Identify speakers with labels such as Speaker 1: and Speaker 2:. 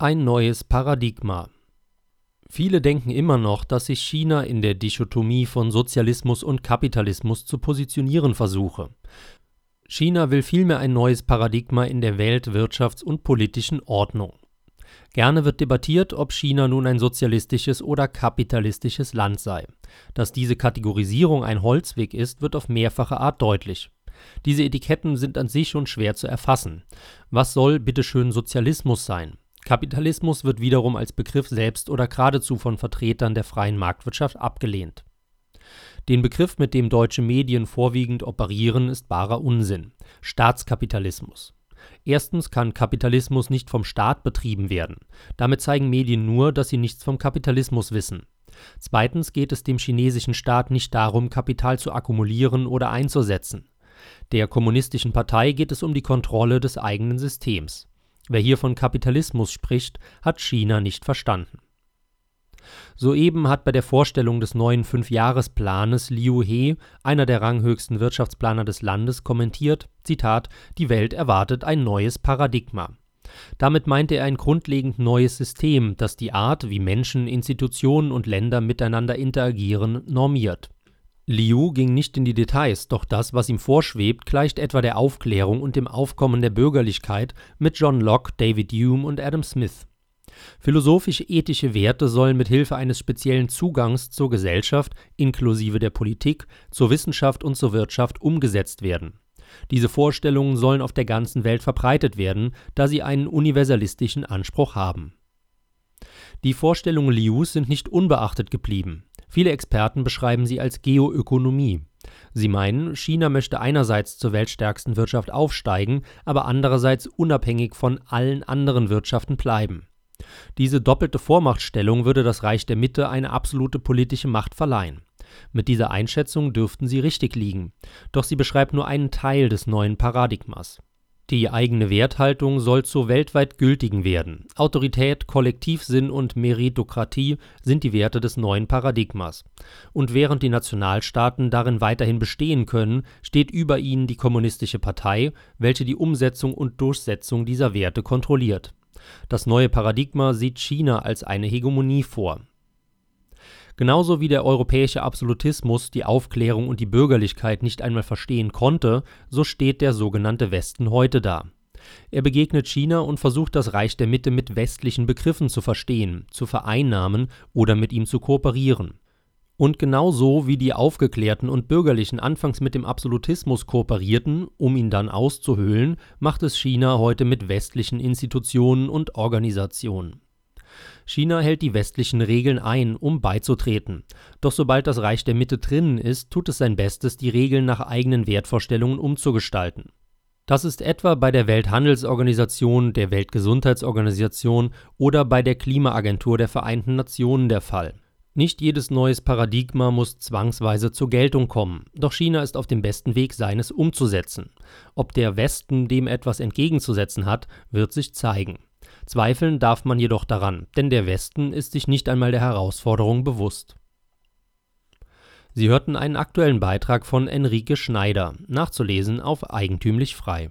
Speaker 1: Ein neues Paradigma. Viele denken immer noch, dass sich China in der Dichotomie von Sozialismus und Kapitalismus zu positionieren versuche. China will vielmehr ein neues Paradigma in der Welt-, Wirtschafts- und politischen Ordnung. Gerne wird debattiert, ob China nun ein sozialistisches oder kapitalistisches Land sei. Dass diese Kategorisierung ein Holzweg ist, wird auf mehrfache Art deutlich. Diese Etiketten sind an sich schon schwer zu erfassen. Was soll bitteschön Sozialismus sein? Kapitalismus wird wiederum als Begriff selbst oder geradezu von Vertretern der freien Marktwirtschaft abgelehnt. Den Begriff, mit dem deutsche Medien vorwiegend operieren, ist barer Unsinn. Staatskapitalismus. Erstens kann Kapitalismus nicht vom Staat betrieben werden. Damit zeigen Medien nur, dass sie nichts vom Kapitalismus wissen. Zweitens geht es dem chinesischen Staat nicht darum, Kapital zu akkumulieren oder einzusetzen. Der kommunistischen Partei geht es um die Kontrolle des eigenen Systems. Wer hier von Kapitalismus spricht, hat China nicht verstanden. Soeben hat bei der Vorstellung des neuen Fünfjahresplanes Liu He, einer der ranghöchsten Wirtschaftsplaner des Landes, kommentiert: „ Zitat, Die Welt erwartet ein neues Paradigma. “Damit meinte er ein grundlegend neues System, das die Art, wie Menschen, Institutionen und Länder miteinander interagieren, normiert Liu ging nicht in die Details, doch das, was ihm vorschwebt, gleicht etwa der Aufklärung und dem Aufkommen der Bürgerlichkeit mit John Locke, David Hume und Adam Smith. Philosophisch-ethische Werte sollen mit Hilfe eines speziellen Zugangs zur Gesellschaft, inklusive der Politik, zur Wissenschaft und zur Wirtschaft umgesetzt werden. Diese Vorstellungen sollen auf der ganzen Welt verbreitet werden, da sie einen universalistischen Anspruch haben. Die Vorstellungen Lius sind nicht unbeachtet geblieben Viele Experten beschreiben sie als Geoökonomie. Sie meinen, China möchte einerseits zur weltstärksten Wirtschaft aufsteigen, aber andererseits unabhängig von allen anderen Wirtschaften bleiben. Diese doppelte Vormachtstellung würde das Reich der Mitte eine absolute politische Macht verleihen. Mit dieser Einschätzung dürften sie richtig liegen, doch sie beschreibt nur einen Teil des neuen Paradigmas die eigene Werthaltung soll zur weltweit gültigen werden. Autorität, Kollektivsinn und Meritokratie sind die Werte des neuen Paradigmas. Und während die Nationalstaaten darin weiterhin bestehen können, steht über ihnen die Kommunistische Partei, welche die Umsetzung und Durchsetzung dieser Werte kontrolliert. Das neue Paradigma sieht China als eine Hegemonie vor Genauso wie der europäische Absolutismus die Aufklärung und die Bürgerlichkeit nicht einmal verstehen konnte, so steht der sogenannte Westen heute da. Er begegnet China und versucht das Reich der Mitte mit westlichen Begriffen zu verstehen, zu vereinnahmen oder mit ihm zu kooperieren. Und genauso wie die Aufgeklärten und Bürgerlichen anfangs mit dem Absolutismus kooperierten, um ihn dann auszuhöhlen, macht es China heute mit westlichen Institutionen und Organisationen China hält die westlichen Regeln ein, um beizutreten. Doch sobald das Reich der Mitte drinnen ist, tut es sein Bestes, die Regeln nach eigenen Wertvorstellungen umzugestalten. Das ist etwa bei der Welthandelsorganisation, der Weltgesundheitsorganisation oder bei der Klimaagentur der Vereinten Nationen der Fall. Nicht jedes neues Paradigma muss zwangsweise zur Geltung kommen, doch China ist auf dem besten Weg, seines umzusetzen. Ob der Westen dem etwas entgegenzusetzen hat, wird sich zeigen. Zweifeln darf man jedoch daran, denn der Westen ist sich nicht einmal der Herausforderung bewusst. Sie hörten einen aktuellen Beitrag von Enrique Schneider, nachzulesen auf eigentümlich frei